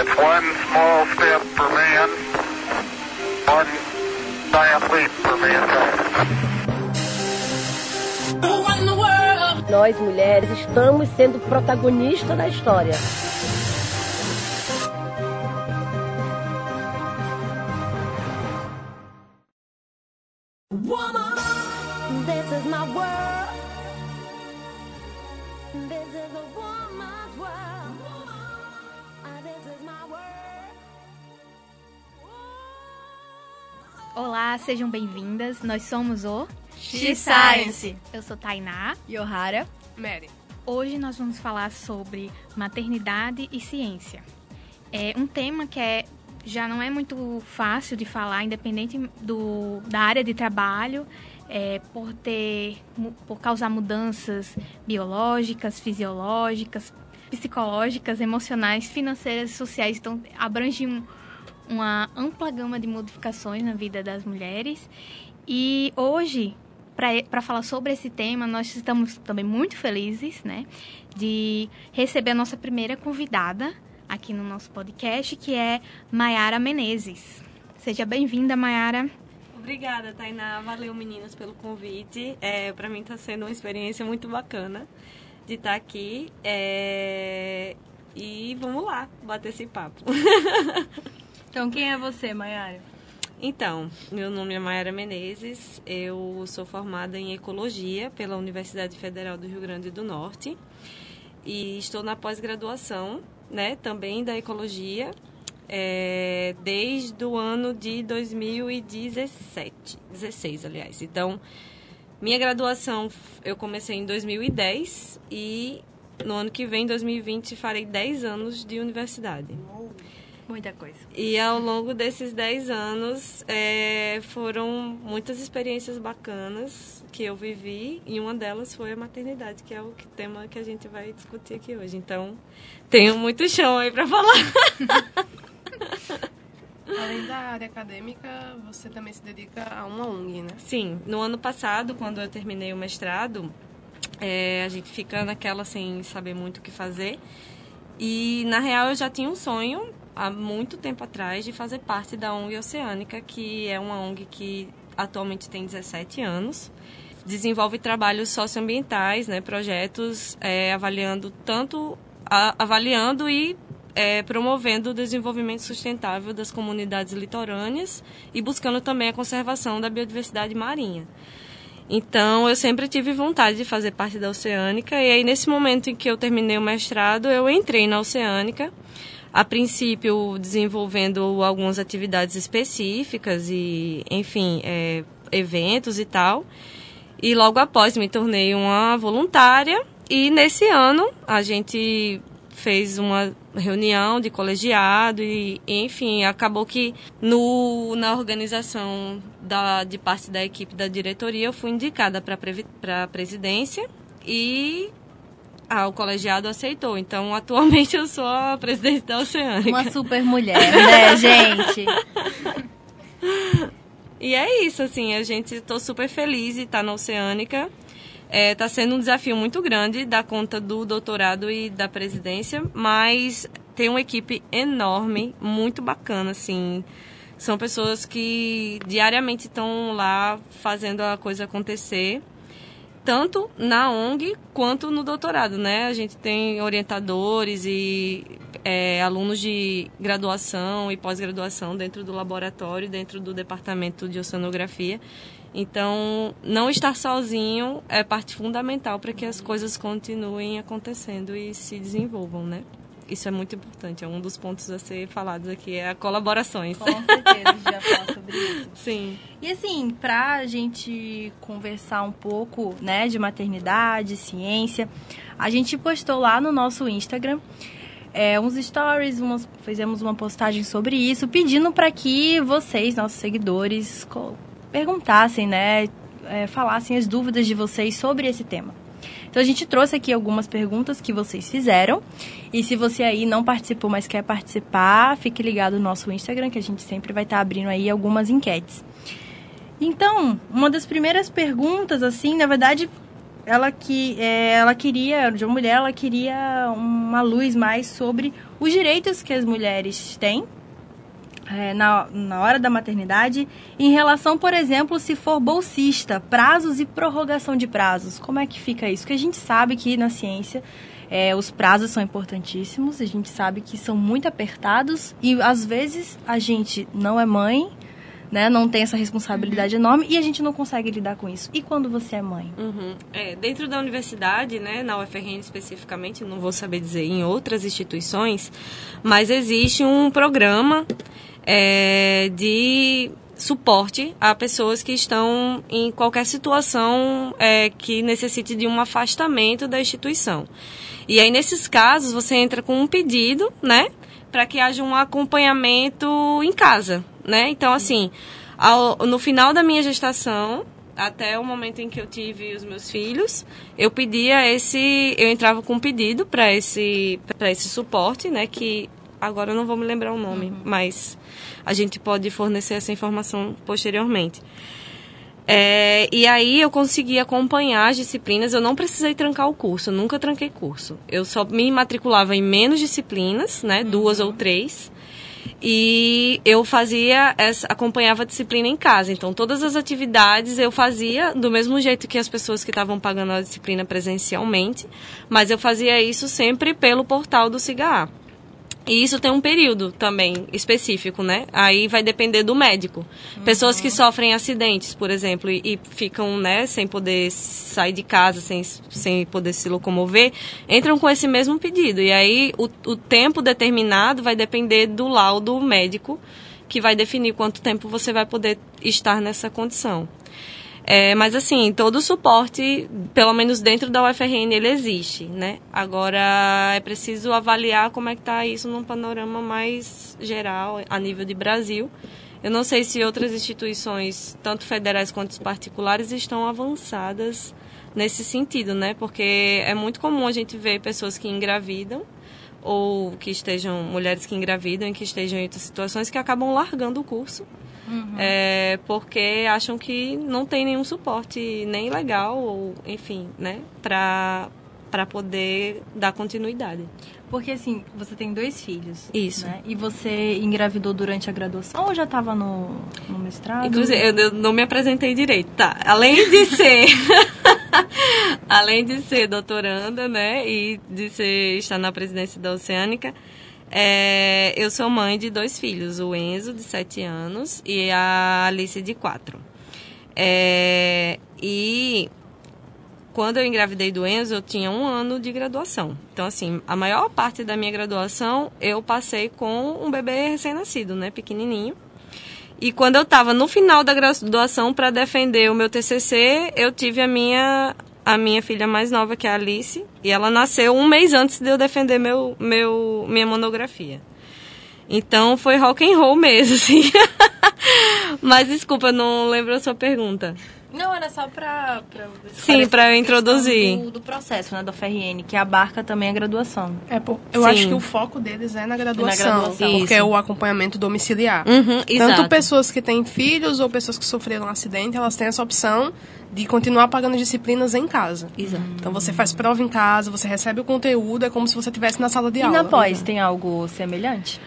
It's one small step for man, one giant leap for mankind. Nós, mulheres, estamos sendo protagonistas da história. Sejam bem-vindas. Nós somos o X-Science. Eu sou Tainá. Yohara. Mary. Hoje nós vamos falar sobre maternidade e ciência. É um tema que é, já não é muito fácil de falar, independente do, da área de trabalho, é, por ter, por causar mudanças biológicas, fisiológicas, psicológicas, emocionais, financeiras e sociais. Então, abrange um- uma ampla gama de modificações na vida das mulheres. E hoje, para falar sobre esse tema, nós estamos também muito felizes, né, de receber a nossa primeira convidada aqui no nosso podcast, que é Maiara Menezes. Seja bem-vinda, Maiara. Obrigada, Tainá. Valeu, meninas, pelo convite. É, para mim está sendo uma experiência muito bacana de estar aqui. É, E vamos lá, bater esse papo. Então, quem é você, Mayara? Então, meu nome é Mayara Menezes, eu sou formada em Ecologia pela Universidade Federal do Rio Grande do Norte e estou na pós-graduação, né, também da Ecologia, é, desde o ano de 2017, 16, aliás. Então, minha graduação eu comecei em 2010 e no ano que vem, 2020, farei 10 anos de universidade. Muita coisa. E ao longo desses 10 anos é, foram muitas experiências bacanas que eu vivi e uma delas foi a maternidade, que é o tema que a gente vai discutir aqui hoje. Então, tenho muito chão aí para falar. Além da área acadêmica, você também se dedica a uma ONG, né? Sim, no ano passado, quando eu terminei o mestrado, é, a gente fica naquela sem saber muito o que fazer. E, na real, eu já tinha um sonho, há muito tempo atrás, de fazer parte da ONG Oceânica, que é uma ONG que atualmente tem 17 anos. Desenvolve trabalhos socioambientais, né, projetos é, avaliando tanto a- avaliando e é, promovendo o desenvolvimento sustentável das comunidades litorâneas e buscando também a conservação da biodiversidade marinha. Então, eu sempre tive vontade de fazer parte da Oceânica, e aí, nesse momento em que eu terminei o mestrado, eu entrei na Oceânica, a princípio desenvolvendo algumas atividades específicas e, enfim, é, eventos e tal. E logo após me tornei uma voluntária, e nesse ano a gente fez uma reunião de colegiado e, enfim, acabou que no, na organização da, de parte da equipe da diretoria eu fui indicada para a presidência e ah, o colegiado aceitou. Então, atualmente eu sou a presidente da Oceânica. Uma super mulher, né, gente? E é isso, assim, a gente estou super feliz de estar na Oceânica. Está sendo um desafio muito grande dar conta do doutorado e da presidência, mas tem uma equipe enorme, muito bacana, assim. São pessoas que diariamente estão lá fazendo a coisa acontecer, tanto na ONG quanto no doutorado, né? A gente tem orientadores e é, alunos de graduação e pós-graduação dentro do laboratório, dentro do departamento de oceanografia. Então, não estar sozinho é parte fundamental para que as coisas continuem acontecendo e se desenvolvam, né? Isso é muito importante, é um dos pontos a ser falados aqui, é a colaborações. Com certeza, a gente vai falar sobre isso. Sim. E assim, pra gente conversar um pouco, né, de maternidade, ciência, a gente postou lá no nosso Instagram é, uns stories, umas, fizemos uma postagem sobre isso, pedindo para que vocês, nossos seguidores, perguntassem, né, é, falassem as dúvidas de vocês sobre esse tema. Então a gente trouxe aqui algumas perguntas que vocês fizeram. E se você aí não participou, mas quer participar, fique ligado no nosso Instagram, que a gente sempre vai estar abrindo aí algumas enquetes. Então, uma das primeiras perguntas, assim, na verdade, ela que é, ela queria, de uma mulher, ela queria uma luz mais sobre os direitos que as mulheres têm é, na, na hora da maternidade, em relação, por exemplo, se for bolsista, prazos e prorrogação de prazos. Como é que fica isso? Porque a gente sabe que na ciência é, os prazos são importantíssimos, a gente sabe que são muito apertados e às vezes a gente não é mãe, né, não tem essa responsabilidade enorme e a gente não consegue lidar com isso. E quando você é mãe? Uhum. É, dentro da universidade, né, na UFRN especificamente, não vou saber dizer em outras instituições, mas existe um programa é, de suporte a pessoas que estão em qualquer situação é, que necessite de um afastamento da instituição. E aí, nesses casos, você entra com um pedido, né, para que haja um acompanhamento em casa, né? Então, assim, ao, no final da minha gestação, até o momento em que eu tive os meus filhos, eu pedia esse, eu entrava com um pedido para esse, para esse suporte, né? Que agora eu não vou me lembrar o nome, mas a gente pode fornecer essa informação posteriormente. É, e aí eu consegui acompanhar as disciplinas, eu não precisei trancar o curso, eu nunca tranquei curso. Eu só me matriculava em menos disciplinas, né, duas ou três, e eu fazia, essa, acompanhava a disciplina em casa. Então, todas as atividades eu fazia do mesmo jeito que as pessoas que estavam pagando a disciplina presencialmente, mas eu fazia isso sempre pelo portal do CIGA. E isso tem um período também específico, né? Aí vai depender do médico. Pessoas que sofrem acidentes, por exemplo, e, e ficam, né, sem poder sair de casa, sem, sem poder se locomover, entram com esse mesmo pedido. E aí o, o tempo determinado vai depender do laudo médico, que vai definir quanto tempo você vai poder estar nessa condição. É, mas assim, todo o suporte, pelo menos dentro da UFRN, ele existe, né? Agora é preciso avaliar como é que está isso num panorama mais geral, a nível de Brasil. Eu não sei se outras instituições, tanto federais quanto particulares, estão avançadas nesse sentido, né? Porque é muito comum a gente ver pessoas que engravidam ou que estejam, mulheres que engravidam e que estejam em outras situações que acabam largando o curso é, porque acham que não tem nenhum suporte nem legal ou enfim, né, para para poder dar continuidade. Porque assim, você tem dois filhos. Isso. Né? E você engravidou durante a graduação ou já estava no, no mestrado? Inclusive, eu, eu não me apresentei direito, tá? Além de ser além de ser doutoranda, né, e de ser estar na presidência da Oceânica, é, eu sou mãe de dois filhos, o Enzo, de 7 anos, e a Alice, de 4. É, e quando eu engravidei do Enzo, eu tinha um ano de graduação. Então, assim, a maior parte da minha graduação eu passei com um bebê recém-nascido, né, pequenininho. E quando eu estava no final da graduação para defender o meu TCC, eu tive a minha a minha filha mais nova, que é a Alice, e ela nasceu um mês antes de eu defender meu, meu, minha monografia. Então foi rock and roll mesmo, assim. Mas desculpa, não lembro a sua pergunta. Não, era só para Sim, pra eu introduzir. Do, do processo, né, do FRN, que abarca também a graduação. É, pô, eu Sim. acho que o foco deles é na graduação, graduação. porque é o acompanhamento domiciliar. Uhum, Tanto exato. pessoas que têm filhos ou pessoas que sofreram um acidente, elas têm essa opção de continuar pagando disciplinas em casa. Exato. Então você faz prova em casa, você recebe o conteúdo, é como se você estivesse na sala de E aula. na pós, tem algo semelhante?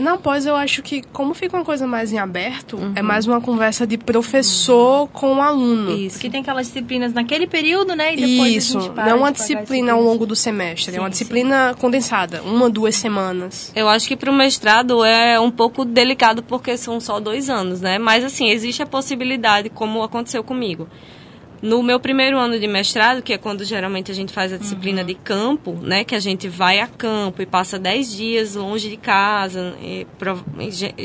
Na pós, eu acho que, como fica uma coisa mais em aberto, Uhum. é mais uma conversa de professor com o aluno. Isso. Porque tem aquelas disciplinas naquele período, né? E depois Isso, a gente para não é uma disciplina ao longo do semestre, é uma Sim, disciplina condensada, uma, duas semanas. Eu acho que para o mestrado é um pouco delicado porque são só dois anos, né? Mas assim, existe a possibilidade, como aconteceu comigo. No meu primeiro ano de mestrado, que é quando geralmente a gente faz a disciplina de campo, né? Que a gente vai a campo e passa 10 dias longe de casa, e,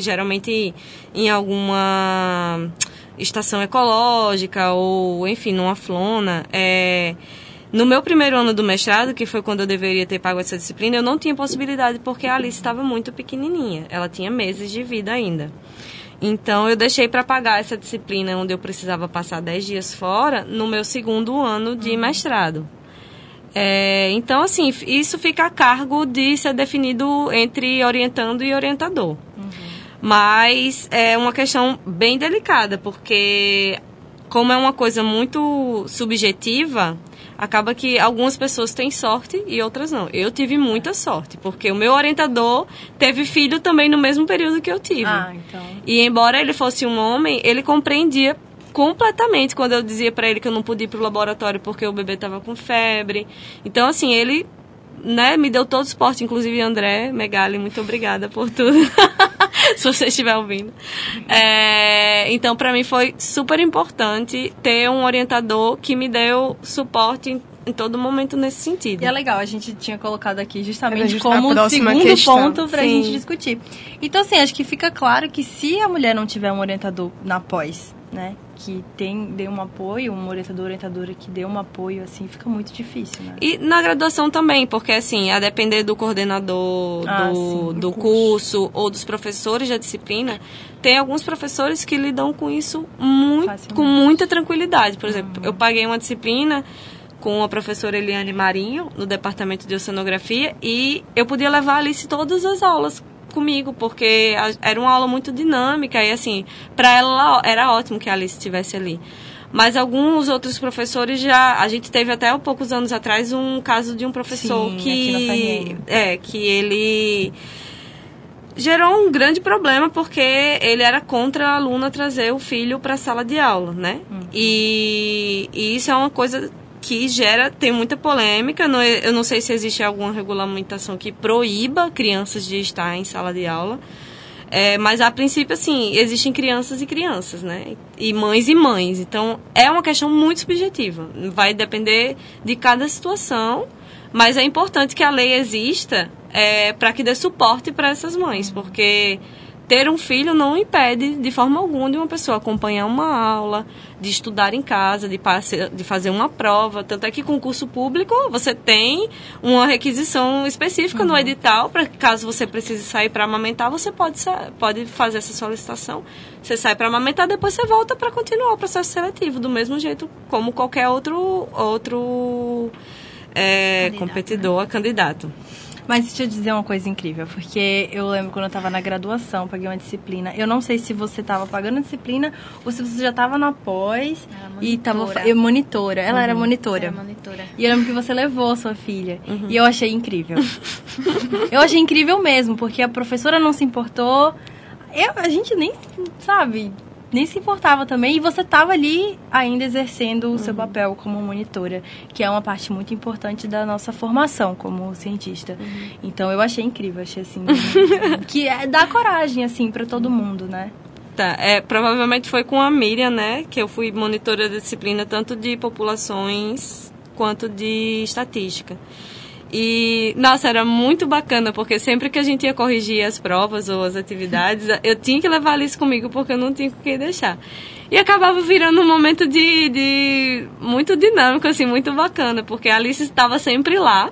geralmente em alguma estação ecológica ou, enfim, numa flona. É, no meu primeiro ano do mestrado, que foi quando eu deveria ter pago essa disciplina, eu não tinha possibilidade porque a Alice estava muito pequenininha. Ela tinha meses de vida ainda. Então, eu deixei para pagar essa disciplina onde eu precisava passar 10 dias fora no meu segundo ano de mestrado. É, então, assim, isso fica a cargo de ser definido entre orientando e orientador. Mas é uma questão bem delicada, porque como é uma coisa muito subjetiva, acaba que algumas pessoas têm sorte e outras não. Eu tive muita sorte, porque o meu orientador teve filho também no mesmo período que eu tive. Ah, então. E embora ele fosse um homem, ele compreendia completamente quando eu dizia para ele que eu não podia ir pro laboratório porque o bebê estava com febre. Então, assim, ele né, me deu todo o suporte, inclusive André Megali, muito obrigada por tudo. Se você estiver ouvindo. É, então, para mim foi super importante ter um orientador que me deu suporte em, em todo momento nesse sentido. E é legal, a gente tinha colocado aqui justamente como próxima segundo questão. ponto pra Sim. gente discutir. Então, assim, acho que fica claro que se a mulher não tiver um orientador na pós, né, que tem, dê um apoio, um orientador, orientadora que dê um apoio, assim, fica muito difícil, né? E na graduação também, porque assim, a depender do coordenador Ah, do, sim, do do curso ou dos professores da disciplina, tem alguns professores que lidam com isso muito, Facilmente. com muita tranquilidade. Por exemplo, eu paguei uma disciplina com a professora Eliane Marinho, no departamento de oceanografia, e eu podia levar a Alice todas as aulas comigo, porque era uma aula muito dinâmica e assim, para ela era ótimo que a Alice estivesse ali. Mas alguns outros professores já. A gente teve até há poucos anos atrás um caso de um professor Sim, que. É, que ele gerou um grande problema porque ele era contra a aluna trazer o filho para a sala de aula, né? E, e isso é uma coisa que gera tem muita polêmica. É- eu não sei se existe alguma regulamentação que proíba crianças de estar em sala de aula. É, mas a princípio, assim, existem crianças e crianças, né? E mães e mães. Então, é uma questão muito subjetiva. Vai depender de cada situação, mas é importante que a lei exista é, para que dê suporte para essas mães, porque ter um filho não impede de forma alguma de uma pessoa acompanhar uma aula, de estudar em casa, de, passe- de fazer uma prova. Tanto é que concurso público você tem uma requisição específica no edital para caso você precise sair para amamentar, você pode, sa- pode fazer essa solicitação. Você sai para amamentar, depois você volta para continuar o processo seletivo, do mesmo jeito como qualquer outro, outro é, Candidato, competidor, candidato. Mas deixa eu dizer uma coisa incrível, porque eu lembro quando eu tava na graduação, paguei uma disciplina. Eu não sei se você tava pagando a disciplina ou se você já tava na pós e tava eu, monitora. Ela era monitora. Era monitora. E eu lembro que você levou sua filha. E eu achei incrível. eu achei incrível mesmo, porque a professora não se importou. Eu, a gente nem, sabe, nem se importava também. E você tava ali ainda exercendo o seu papel como monitora, que é uma parte muito importante da nossa formação como cientista. Então eu achei incrível, achei assim. que é, dá coragem, assim, pra todo mundo, né? Tá, é, provavelmente foi com a Miriam, né, que eu fui monitora da disciplina tanto de populações quanto de estatística. E, nossa, era muito bacana, porque sempre que a gente ia corrigir as provas ou as atividades, eu tinha que levar a Alice comigo, porque eu não tinha com quem deixar. E acabava virando um momento de, de muito dinâmico, assim, muito bacana, porque a Alice estava sempre lá.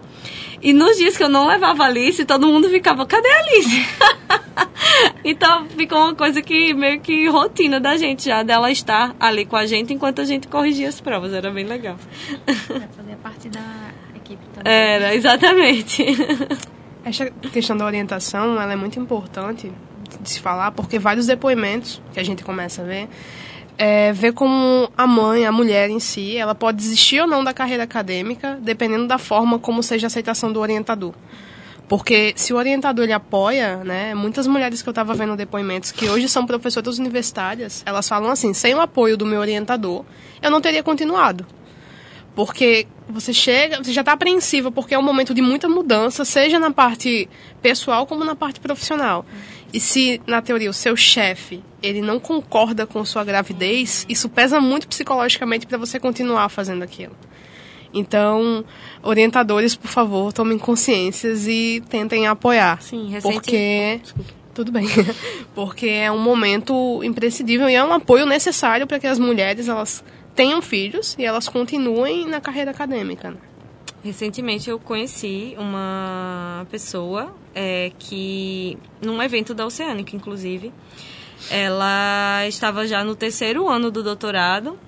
E nos dias que eu não levava a Alice, todo mundo ficava, cadê a Alice? então ficou uma coisa que meio que rotina da gente já, dela estar ali com a gente enquanto a gente corrigia as provas. Era bem legal. Pra fazer parte da equipe também. Era, exatamente. Essa questão da orientação ela é muito importante de se falar, porque vários depoimentos que a gente começa a ver, é, ver como a mãe, a mulher em si, ela pode desistir ou não da carreira acadêmica, dependendo da forma como seja a aceitação do orientador. Porque se o orientador ele apoia, né, muitas mulheres que eu estava vendo depoimentos que hoje são professoras universitárias, elas falam assim, sem o apoio do meu orientador, eu não teria continuado. Porque você chega, você já está apreensiva, porque é um momento de muita mudança, seja na parte pessoal como na parte profissional. E se, na teoria, o seu chefe ele não concorda com sua gravidez, isso pesa muito psicologicamente para você continuar fazendo aquilo. Então, orientadores, por favor, tomem consciências e tentem apoiar. Sim, recente- Porque. Tudo bem. Porque é um momento imprescindível e é um apoio necessário para que as mulheres elas tenham filhos e elas continuem na carreira acadêmica. né? Recentemente eu conheci uma pessoa é, que, num evento da Oceânica, inclusive, ela estava já no terceiro ano do doutorado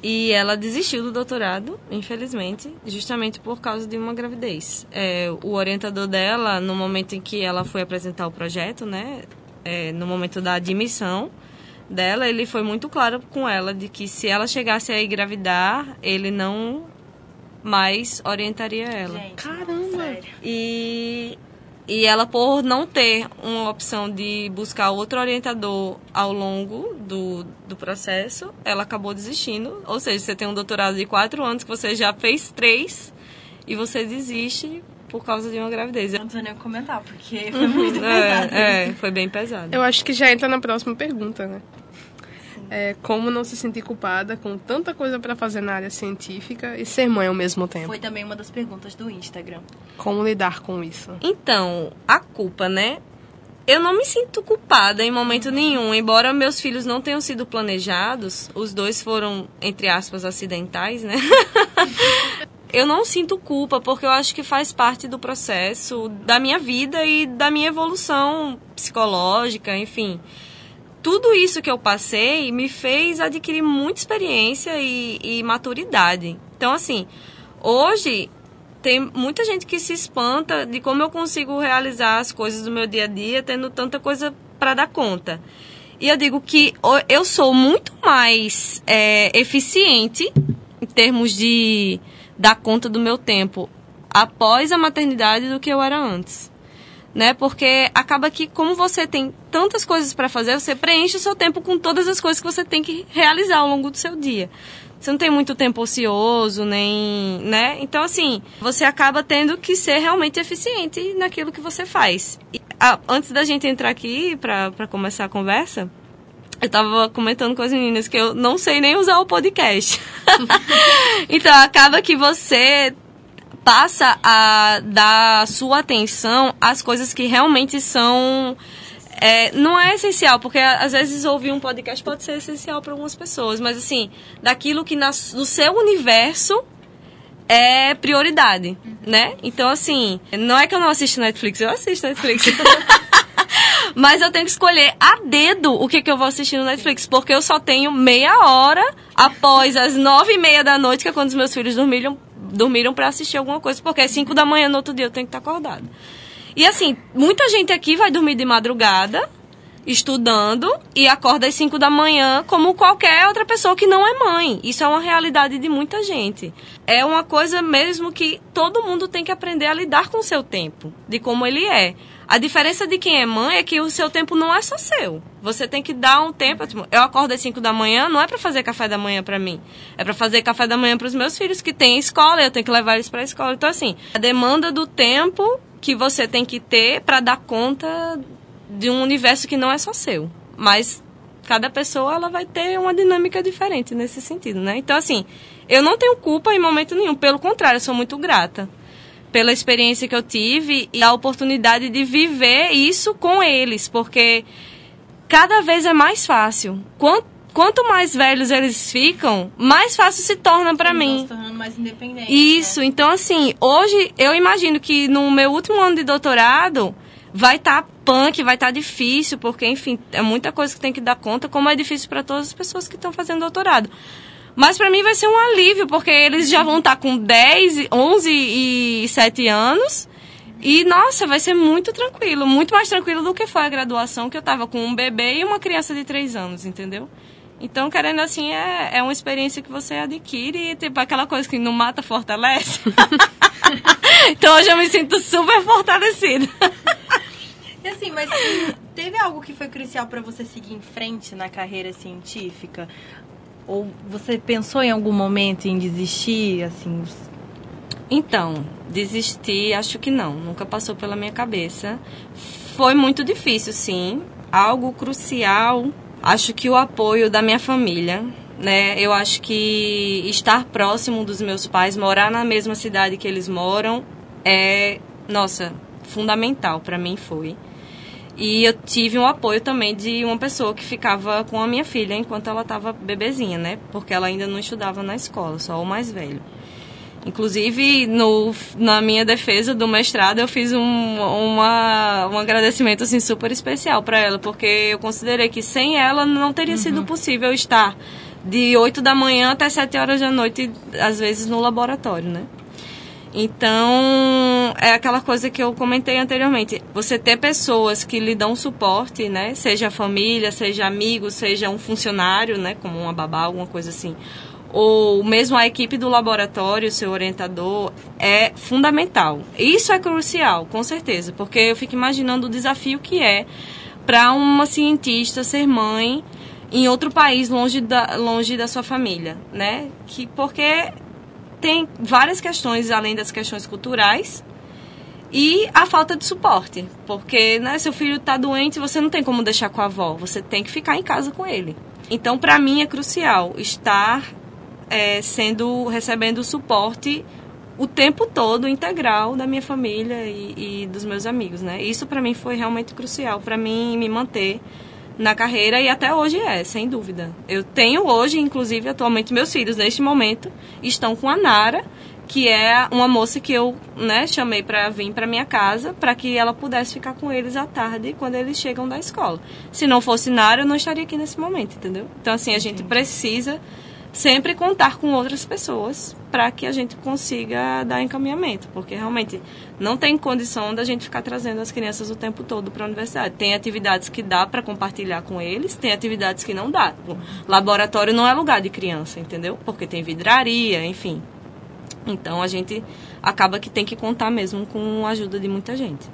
e ela desistiu do doutorado, infelizmente, justamente por causa de uma gravidez. É, o orientador dela, no momento em que ela foi apresentar o projeto, né, é, no momento da admissão dela, ele foi muito claro com ela de que se ela chegasse a engravidar, ele não mas orientaria ela. Gente, Caramba! sério. E, e ela, por não ter uma opção de buscar outro orientador ao longo do, do processo, ela acabou desistindo. Ou seja, você tem um doutorado de quatro anos, que você já fez três, e você desiste por causa de uma gravidez. Não precisa nem comentar, porque foi muito pesado. É, é, foi bem pesado. Eu acho que já entra na próxima pergunta, né? É, como não se sentir culpada com tanta coisa pra fazer na área científica e ser mãe ao mesmo tempo? Foi também uma das perguntas do Instagram. Como lidar com isso? Então, a culpa, né? Eu não me sinto culpada em momento nenhum, embora meus filhos não tenham sido planejados, os dois foram, entre aspas, acidentais, né? eu não sinto culpa, porque eu acho que faz parte do processo da minha vida e da minha evolução psicológica, enfim. Tudo isso que eu passei me fez adquirir muita experiência e, e maturidade. Então, assim, hoje tem muita gente que se espanta de como eu consigo realizar as coisas do meu dia a dia tendo tanta coisa para dar conta. E eu digo que eu sou muito mais é, eficiente em termos de dar conta do meu tempo após a maternidade do que eu era antes. Né? Porque acaba que, como você tem tantas coisas para fazer, você preenche o seu tempo com todas as coisas que você tem que realizar ao longo do seu dia. Você não tem muito tempo ocioso, nem, né? Então, assim, você acaba tendo que ser realmente eficiente naquilo que você faz. E, ah, antes da gente entrar aqui para começar a conversa, eu tava comentando com as meninas que eu não sei nem usar o podcast. então, acaba que você passa a dar sua atenção às coisas que realmente são é, não é essencial, porque às vezes ouvir um podcast pode ser essencial para algumas pessoas, mas assim, daquilo que no seu universo é prioridade, né? Então, assim, não é que eu não assisto Netflix, eu assisto Netflix. Mas eu tenho que escolher a dedo o que, que eu vou assistir no Netflix, porque eu só tenho meia hora após as nove e meia da noite, que é quando os meus filhos dormiram, dormiram para assistir alguma coisa, porque é cinco da manhã no outro dia eu tenho que estar acordada. E assim, muita gente aqui vai dormir de madrugada, estudando, e acorda às 5 da manhã, como qualquer outra pessoa que não é mãe. Isso é uma realidade de muita gente. É uma coisa mesmo que todo mundo tem que aprender a lidar com o seu tempo, de como ele é. A diferença de quem é mãe é que o seu tempo não é só seu. Você tem que dar um tempo. tipo, Eu acordo às 5 da manhã, não é para fazer café da manhã para mim. É para fazer café da manhã para os meus filhos que têm escola, eu tenho que levar eles para a escola. Então assim, a demanda do tempo que você tem que ter para dar conta de um universo que não é só seu. Mas cada pessoa ela vai ter uma dinâmica diferente nesse sentido, né? Então assim, eu não tenho culpa em momento nenhum, pelo contrário, eu sou muito grata pela experiência que eu tive e a oportunidade de viver isso com eles, porque cada vez é mais fácil. Quanto, quanto mais velhos eles ficam, mais fácil se torna para mim. se tornando mais independentes. Isso, né? então assim, hoje eu imagino que no meu último ano de doutorado vai estar punk, vai estar difícil, porque enfim, é muita coisa que tem que dar conta, como é difícil para todas as pessoas que estão fazendo doutorado. Mas para mim vai ser um alívio, porque eles já vão estar com 10, 11 e 7 anos. E, nossa, vai ser muito tranquilo. Muito mais tranquilo do que foi a graduação, que eu tava com um bebê e uma criança de 3 anos, entendeu? Então, querendo assim, é, é uma experiência que você adquire, tipo aquela coisa que não mata, fortalece. então, hoje eu me sinto super fortalecida. E assim, mas teve algo que foi crucial pra você seguir em frente na carreira científica? Ou você pensou em algum momento em desistir, assim? Então, desistir, acho que não. Nunca passou pela minha cabeça. Foi muito difícil, sim. Algo crucial. Acho que o apoio da minha família, né? Eu acho que estar próximo dos meus pais, morar na mesma cidade que eles moram, é, nossa, fundamental para mim foi. E eu tive um apoio também de uma pessoa que ficava com a minha filha enquanto ela estava bebezinha, né? Porque ela ainda não estudava na escola, só o mais velho. Inclusive, no, na minha defesa do mestrado, eu fiz um, uma, um agradecimento assim, super especial para ela, porque eu considerei que sem ela não teria sido possível estar de 8 da manhã até 7 horas da noite, às vezes no laboratório, né? Então, é aquela coisa que eu comentei anteriormente. Você ter pessoas que lhe dão suporte, né? Seja família, seja amigo, seja um funcionário, né? Como uma babá, alguma coisa assim. ou mesmo a equipe do laboratório, seu orientador, é fundamental. Isso é crucial, com certeza, porque eu fico imaginando o desafio que é para uma cientista ser mãe em outro país longe da, longe da sua família, né? Que porque tem várias questões além das questões culturais e a falta de suporte, porque né, seu filho está doente, você não tem como deixar com a avó, você tem que ficar em casa com ele. Então, para mim é crucial estar é, sendo recebendo suporte o tempo todo integral da minha família e, e dos meus amigos, né? Isso para mim foi realmente crucial para mim me manter na carreira e até hoje é, sem dúvida. Eu tenho hoje, inclusive, atualmente meus filhos neste momento estão com a Nara, que é uma moça que eu, né, chamei para vir para minha casa, para que ela pudesse ficar com eles à tarde quando eles chegam da escola. Se não fosse Nara, eu não estaria aqui nesse momento, entendeu? Então assim, a gente precisa sempre contar com outras pessoas para que a gente consiga dar encaminhamento, porque realmente não tem condição da gente ficar trazendo as crianças o tempo todo para a universidade. Tem atividades que dá para compartilhar com eles, tem atividades que não dá. O laboratório não é lugar de criança, entendeu? Porque tem vidraria, enfim. Então a gente acaba que tem que contar mesmo com a ajuda de muita gente.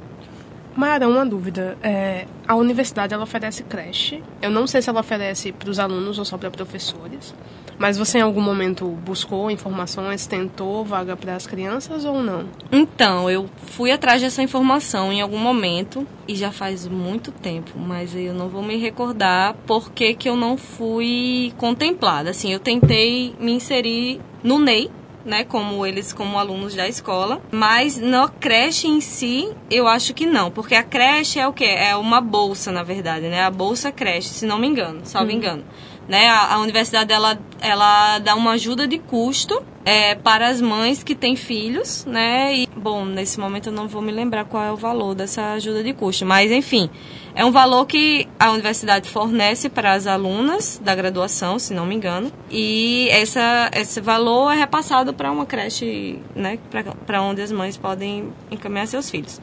Mayara, uma dúvida. É, a universidade ela oferece creche. Eu não sei se ela oferece para os alunos ou só para professores. Mas você em algum momento buscou informações, tentou vaga para as crianças ou não? Então, eu fui atrás dessa informação em algum momento e já faz muito tempo, mas eu não vou me recordar por que, que eu não fui contemplada. Assim, eu tentei me inserir no NEI, né, como eles como alunos da escola, mas na creche em si, eu acho que não, porque a creche é o quê? É uma bolsa, na verdade, né? A bolsa creche, se não me engano, salvo engano. Né? A, a universidade ela, ela dá uma ajuda de custo é, para as mães que têm filhos, né? E, bom, nesse momento eu não vou me lembrar qual é o valor dessa ajuda de custo, mas enfim, é um valor que a universidade fornece para as alunas da graduação, se não me engano, e essa, esse valor é repassado para uma creche, né? Para onde as mães podem encaminhar seus filhos.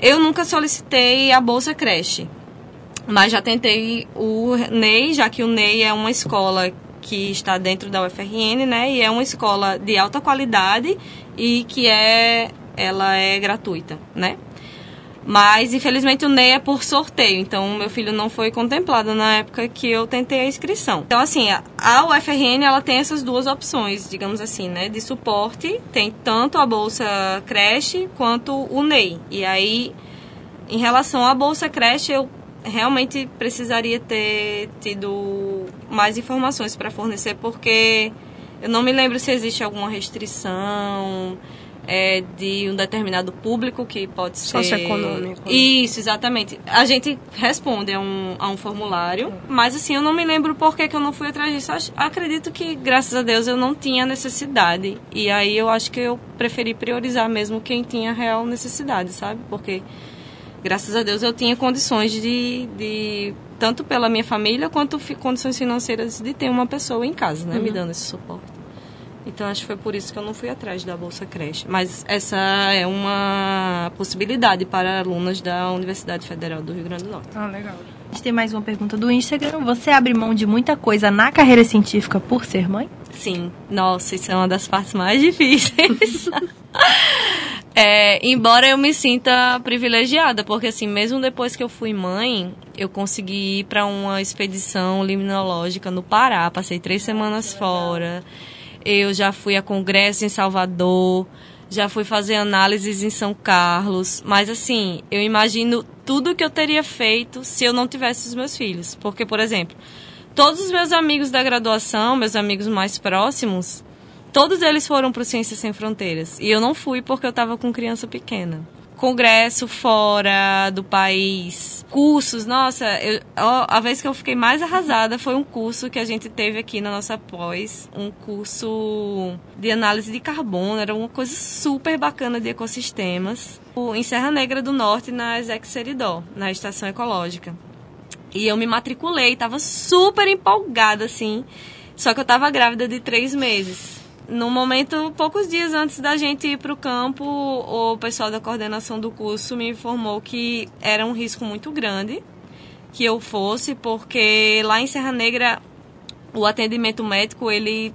Eu nunca solicitei a bolsa creche, mas já tentei o NEI, já que o NEI é uma escola que está dentro da UFRN, né? E é uma escola de alta qualidade e que é ela é gratuita, né? Mas infelizmente o NEI é por sorteio, então meu filho não foi contemplado na época que eu tentei a inscrição. Então assim, a UFRN ela tem essas duas opções, digamos assim, né, de suporte, tem tanto a bolsa creche quanto o NEI. E aí em relação à bolsa creche, eu realmente precisaria ter tido mais informações para fornecer, porque eu não me lembro se existe alguma restrição é, de um determinado público que pode ser. Socioeconômico. Isso, exatamente. A gente responde a um, a um formulário, mas assim, eu não me lembro por que, que eu não fui atrás disso. Acredito que, graças a Deus, eu não tinha necessidade. E aí eu acho que eu preferi priorizar mesmo quem tinha real necessidade, sabe? Porque graças a Deus eu tinha condições de, de tanto pela minha família quanto condições financeiras de ter uma pessoa em casa, né, me dando esse suporte. Então acho que foi por isso que eu não fui atrás da bolsa creche, mas essa é uma possibilidade para alunas da Universidade Federal do Rio Grande do Norte. Ah, legal. A gente tem mais uma pergunta do Instagram. Você abre mão de muita coisa na carreira científica por ser mãe? Sim, nossa, isso é uma das partes mais difíceis. É, embora eu me sinta privilegiada, porque assim, mesmo depois que eu fui mãe, eu consegui ir para uma expedição limnológica no Pará, passei três semanas fora. Eu já fui a congresso em Salvador, já fui fazer análises em São Carlos, mas assim, eu imagino tudo que eu teria feito se eu não tivesse os meus filhos, porque por exemplo, todos os meus amigos da graduação, meus amigos mais próximos, todos eles foram para o Ciências Sem Fronteiras. E eu não fui porque eu estava com criança pequena. Congresso fora do país, cursos, nossa, eu- a vez que eu fiquei mais arrasada foi um curso que a gente teve aqui na nossa pós, um curso de análise de carbono, era uma coisa super bacana de ecossistemas, em Serra Negra do Norte, na Exec Seridó, na estação ecológica. E eu me matriculei, tava super empolgada, assim. Só que eu tava grávida de três meses. No momento, poucos dias antes da gente ir para o campo, o pessoal da coordenação do curso me informou que era um risco muito grande que eu fosse, porque lá em Serra Negra o atendimento médico ele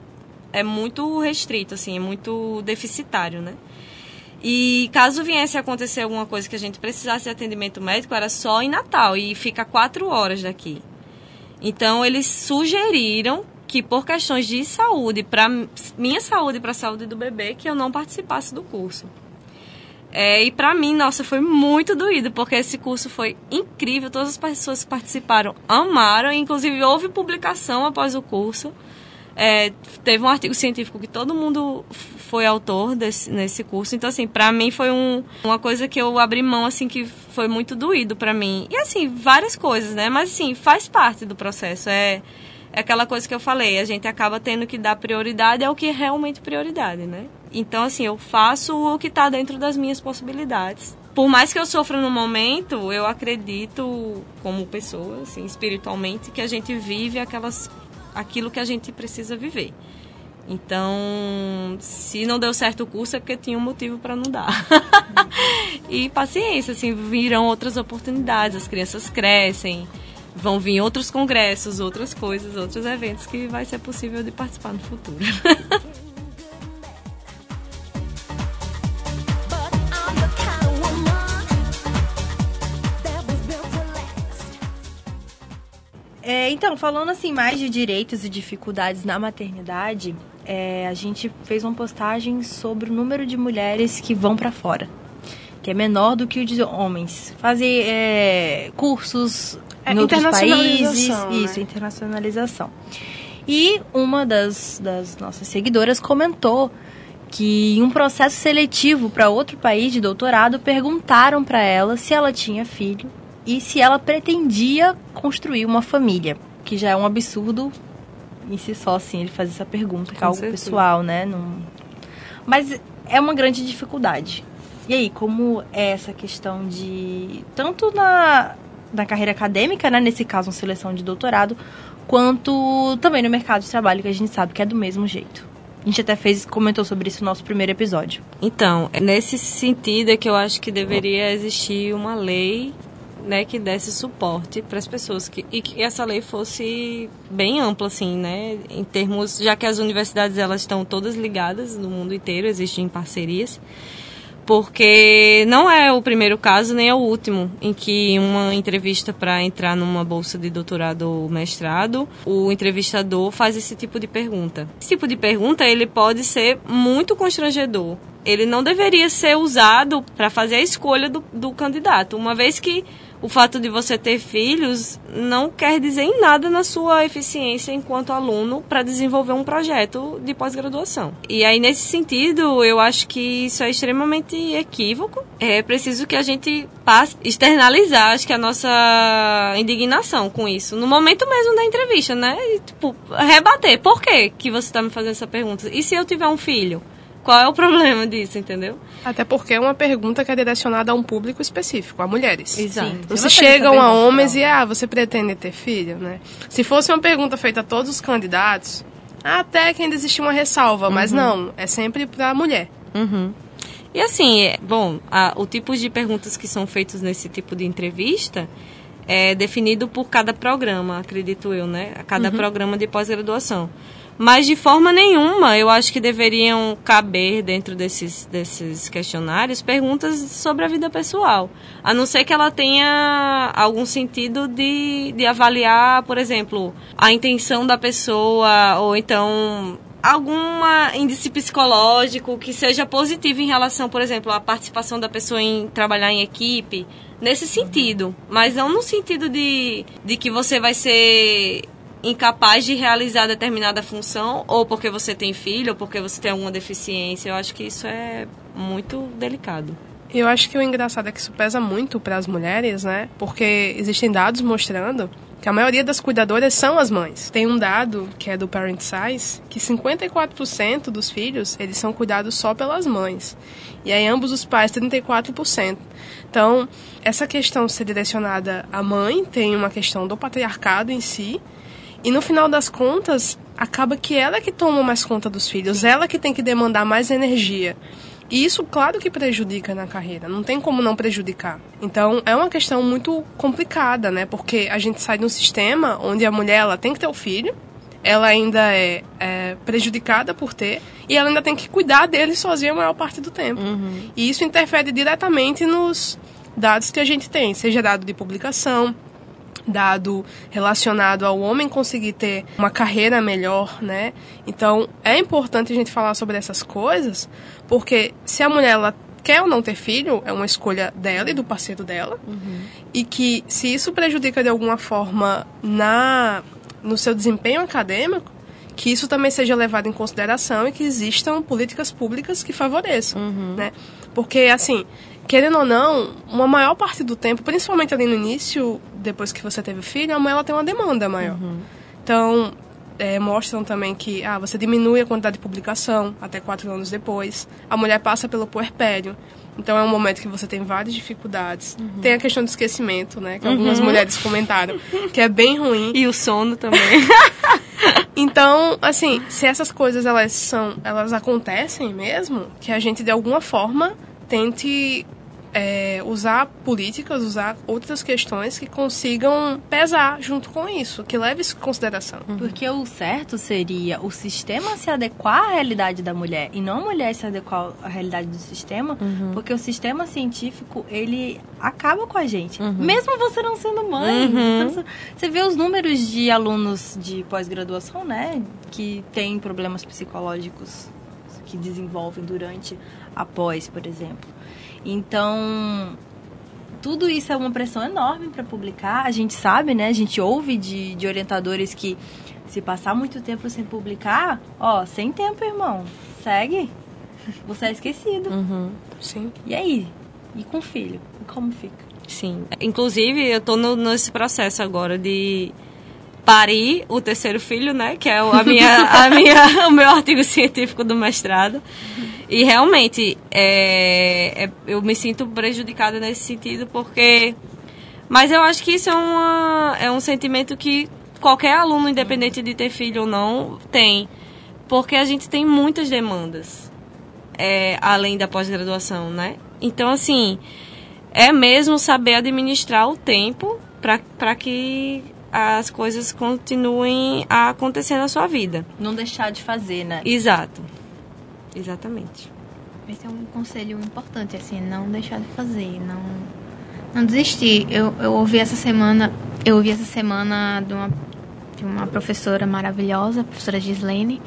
é muito restrito, assim, é muito deficitário, né? E caso viesse a acontecer alguma coisa que a gente precisasse de atendimento médico, era só em Natal e fica quatro horas daqui. Então eles sugeriram que por questões de saúde, para minha saúde e para a saúde do bebê, que eu não participasse do curso. É, e para mim, nossa, foi muito doído, porque esse curso foi incrível. Todas as pessoas que participaram amaram, inclusive houve publicação após o curso. É, teve um artigo científico que todo mundo foi autor desse, nesse curso. Então, assim, pra mim foi um, uma coisa que eu abri mão, assim, que foi muito doído pra mim. E, assim, várias coisas, né? Mas, assim, faz parte do processo. É, é aquela coisa que eu falei, a gente acaba tendo que dar prioridade ao que é realmente prioridade, né? Então, assim, eu faço o que está dentro das minhas possibilidades. Por mais que eu sofra no momento, eu acredito, como pessoa, assim, espiritualmente, que a gente vive aquelas, aquilo que a gente precisa viver. Então, se não deu certo o curso é porque tinha um motivo para não dar. e paciência, assim, virão outras oportunidades, as crianças crescem, vão vir outros congressos, outras coisas, outros eventos que vai ser possível de participar no futuro. É, então, falando assim mais de direitos e dificuldades na maternidade, é, a gente fez uma postagem sobre o número de mulheres que vão para fora, que é menor do que o de homens. Fazer é, cursos É, em outros países, internacionalização, né? isso, internacionalização. E uma das, das nossas seguidoras comentou que em um processo seletivo para outro país de doutorado perguntaram para ela se ela tinha filho e se ela pretendia construir uma família, que já é um absurdo em si só assim ele fazer essa pergunta, que é algo pessoal, né? Não... Mas é uma grande dificuldade. E aí, como é essa questão de tanto na na carreira acadêmica, né, nesse caso, uma seleção de doutorado, quanto também no mercado de trabalho, que a gente sabe que é do mesmo jeito. A gente até fez, comentou sobre isso no nosso primeiro episódio. Então, é nesse sentido é que eu acho que deveria existir uma lei né, que desse suporte para as pessoas que, e que essa lei fosse bem ampla, assim, né, em termos, já que as universidades elas estão todas ligadas no mundo inteiro, existem parcerias, porque não é o primeiro caso nem é o último em que uma entrevista para entrar numa bolsa de doutorado ou mestrado, o entrevistador faz esse tipo de pergunta. Esse tipo de pergunta ele pode ser muito constrangedor. Ele não deveria ser usado para fazer a escolha do, do candidato, uma vez que o fato de você ter filhos não quer dizer em nada na sua eficiência enquanto aluno para desenvolver um projeto de pós-graduação. E aí, nesse sentido, eu acho que isso é extremamente equívoco. É preciso que a gente passe, externalizar, acho que a nossa indignação com isso. No momento mesmo da entrevista, né? E, tipo, rebater. Por que, que você está me fazendo essa pergunta? E se eu tiver um filho? Qual é o problema disso, entendeu? Até porque é uma pergunta que é direcionada a um público específico, a mulheres. Exato. Sim. Não Você se chegam a homens não. e, ah, você pretende ter filho, né? Se fosse uma pergunta feita a todos os candidatos, até que ainda existia uma ressalva, mas não, é sempre pra mulher. Uhum. E assim, é, bom, a- o tipo de perguntas que são feitos nesse tipo de entrevista é definido por cada programa, acredito eu, né? A cada programa de pós-graduação. Mas de forma nenhuma eu acho que deveriam caber dentro desses, desses questionários perguntas sobre a vida pessoal. A não ser que ela tenha algum sentido de, de avaliar, por exemplo, a intenção da pessoa, ou então alguma índice psicológico que seja positivo em relação, por exemplo, à participação da pessoa em trabalhar em equipe, nesse sentido, mas não no sentido de, de que você vai ser incapaz de realizar determinada função, ou porque você tem filho, ou porque você tem alguma deficiência. Eu acho que isso é muito delicado. Eu acho que o engraçado é que isso pesa muito para as mulheres, né? Porque existem dados mostrando que a maioria das cuidadoras são as mães. Tem um dado que é do Parent Size que 54% dos filhos eles são cuidados só pelas mães. E aí ambos os pais 34%. Então, essa questão ser direcionada à mãe tem uma questão do patriarcado em si, e no final das contas, acaba que ela que toma mais conta dos filhos, ela que tem que demandar mais energia. E isso, claro que prejudica na carreira, não tem como não prejudicar. Então, é uma questão muito complicada, né? Porque a gente sai de um sistema onde a mulher ela tem que ter o filho, ela ainda é, é prejudicada por ter e ela ainda tem que cuidar dele sozinha a maior parte do tempo. E isso interfere diretamente nos dados que a gente tem, seja dado de publicação, dado relacionado ao homem conseguir ter uma carreira melhor, né? Então, é importante a gente falar sobre essas coisas, porque se a mulher ela quer ou não ter filho, é uma escolha dela e do parceiro dela, e que se isso prejudica de alguma forma na no seu desempenho acadêmico, que isso também seja levado em consideração e que existam políticas públicas que favoreçam, né? Porque assim, querendo ou não, uma maior parte do tempo, principalmente ali no início, depois que você teve filho, a mãe ela tem uma demanda maior. Então, é, mostram também que ah, você diminui a quantidade de publicação até quatro anos depois. A mulher passa pelo puerpério. Então é um momento que você tem várias dificuldades. Tem a questão do esquecimento, né? Que algumas mulheres comentaram, que é bem ruim. E o sono também. Então, assim, se essas coisas elas são, elas acontecem mesmo, que a gente de alguma forma tente é, usar políticas, usar outras questões que consigam pesar junto com isso, que leve isso em consideração. Porque o certo seria o sistema se adequar à realidade da mulher e não a mulher se adequar à realidade do sistema, porque o sistema científico, ele acaba com a gente. Mesmo você não sendo mãe. sendo- Você vê os números de alunos de pós-graduação, né, que têm problemas psicológicos que desenvolvem durante a pós, por exemplo. Então, tudo isso é uma pressão enorme para publicar. A gente sabe, né? A gente ouve de, de orientadores que se passar muito tempo sem publicar, ó, sem tempo, irmão. Segue. Você é esquecido. Sim. E aí? E com o filho? E como fica? Sim. Inclusive, eu tô no- nesse processo agora de parir o terceiro filho, né? Que é a minha, a minha, o meu artigo científico do mestrado. E realmente, é, é- eu me sinto prejudicada nesse sentido, porque... Mas eu acho que isso é, uma, é um sentimento que qualquer aluno, independente de ter filho ou não, tem. Porque a gente tem muitas demandas, é, além da pós-graduação, né? Então, assim, é mesmo saber administrar o tempo para que as coisas continuem a acontecer na sua vida. Não deixar de fazer, né? Exato. Exatamente. Esse é um conselho importante, assim, não deixar de fazer, não, não desistir. Eu, eu ouvi essa semana, eu ouvi essa semana de uma, de uma professora maravilhosa, a professora Gislene,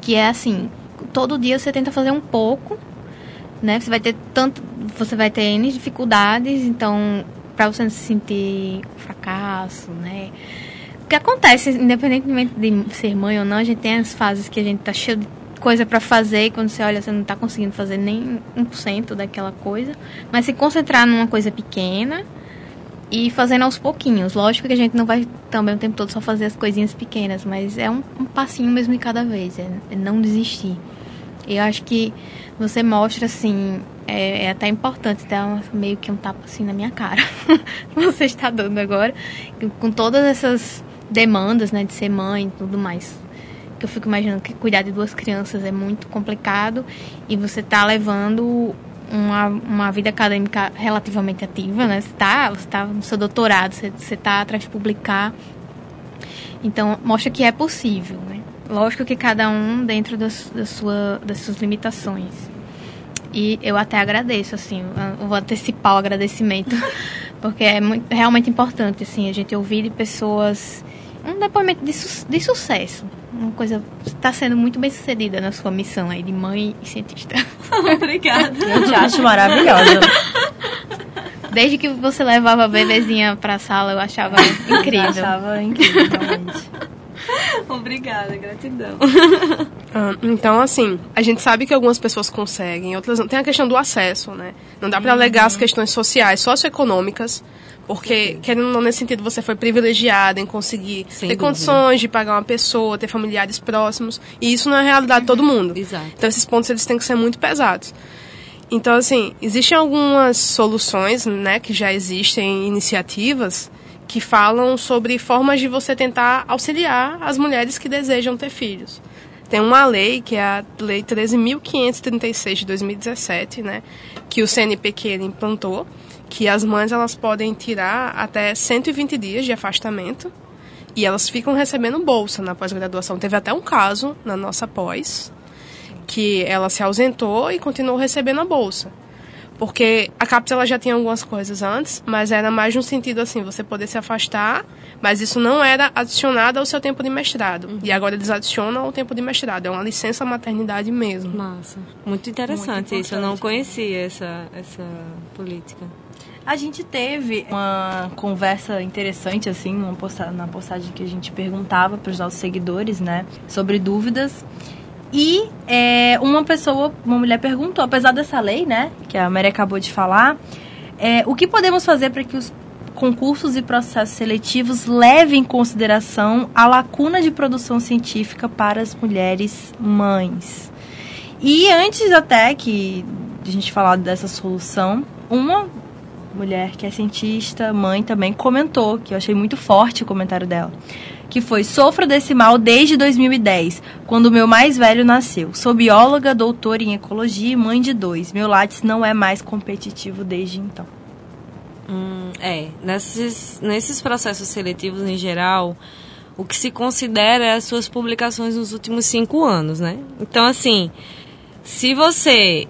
que é assim, todo dia você tenta fazer um pouco, né? Você vai ter tanto, você vai ter N dificuldades, então para você não se sentir um fracasso, né? O que acontece, independentemente de ser mãe ou não, a gente tem as fases que a gente tá cheio de coisa para fazer e quando você olha você não tá conseguindo fazer nem 1% daquela coisa, mas se concentrar numa coisa pequena e fazendo aos pouquinhos. Lógico que a gente não vai também o tempo todo só fazer as coisinhas pequenas, mas é um, um passinho mesmo de cada vez, é, é não desistir. Eu acho que você mostra assim, é, é até importante dar uma- meio que um tapa assim na minha cara. que você está dando agora, com todas essas demandas, né, de ser mãe e tudo mais. Que eu fico imaginando que cuidar de duas crianças é muito complicado e você tá levando uma, uma vida acadêmica relativamente ativa, né? Você tá, você tá no seu doutorado, você, você tá atrás de publicar. Então, mostra que é possível, né? Lógico que cada um dentro das, da sua, das suas limitações. E eu até agradeço, assim, eu vou antecipar o agradecimento, porque é muito, realmente importante, assim, a gente ouvir de pessoas um depoimento de, su- de sucesso. Uma coisa, está sendo muito bem sucedida na sua missão aí de mãe e cientista. Obrigada. Eu te acho maravilhosa. Desde que você levava a bebezinha pra sala, eu achava Eu incrível. achava incrível, realmente. Obrigada, gratidão. Ah, então, assim, a gente sabe que algumas pessoas conseguem, outras não. Tem a questão do acesso, né? Não dá para alegar as questões sociais, socioeconômicas, porque, querendo ou não, nesse sentido, você foi privilegiada em conseguir Sem ter dúvida. condições de pagar uma pessoa, ter familiares próximos, e isso não é a realidade de todo mundo. Exato. Então, esses pontos, eles têm que ser muito pesados. Então, assim, existem algumas soluções, né, que já existem iniciativas que falam sobre formas de você tentar auxiliar as mulheres que desejam ter filhos. Tem uma lei, que é a Lei 13.536 de 2017, né, que o CNPq implantou, que as mães elas podem tirar até 120 dias de afastamento E elas ficam recebendo bolsa na pós-graduação. Teve até um caso na nossa pós que ela se ausentou e continuou recebendo a bolsa. Porque a CAPES ela já tinha algumas coisas antes, mas era mais no sentido assim, você poder se afastar, mas isso não era adicionado ao seu tempo de mestrado. E agora eles adicionam ao tempo de mestrado. É uma licença maternidade mesmo. Massa. Muito interessante Muito isso. Eu não conhecia essa, essa política. A gente teve uma conversa interessante, assim, numa posta- na postagem que a gente perguntava para os nossos seguidores, né, sobre dúvidas. E é, uma pessoa, uma mulher perguntou, apesar dessa lei, né, que a Maria acabou de falar, é, o que podemos fazer para que os concursos e processos seletivos levem em consideração a lacuna de produção científica para as mulheres mães? E antes até que a gente falar dessa solução, uma mulher que é cientista, mãe também, comentou, que eu achei muito forte o comentário dela, que foi, sofro desse mal desde 2010, quando o meu mais velho nasceu. Sou bióloga, doutora em ecologia e mãe de dois. Meu Lattes não é mais competitivo desde então. Hum, é, nesses, nesses processos seletivos em geral, o que se considera é as suas publicações nos últimos cinco anos, né? Então, assim, se você,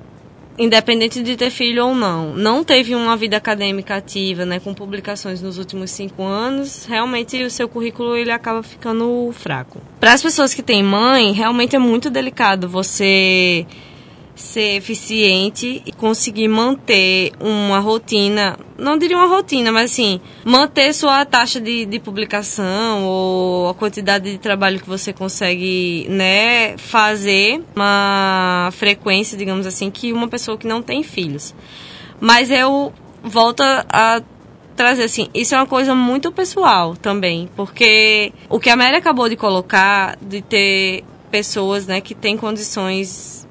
independente de ter filho ou não, não teve uma vida acadêmica ativa, né, com publicações nos últimos cinco anos, realmente o seu currículo ele acaba ficando fraco. Para as pessoas que têm mãe, realmente é muito delicado você ser eficiente e conseguir manter uma rotina, não diria uma rotina, mas assim, manter sua taxa de, de publicação ou a quantidade de trabalho que você consegue, né, fazer, uma frequência, digamos assim, que uma pessoa que não tem filhos. Mas eu volto a trazer assim, isso é uma coisa muito pessoal também, porque o que a Mary acabou de colocar, de ter pessoas, né, que têm condições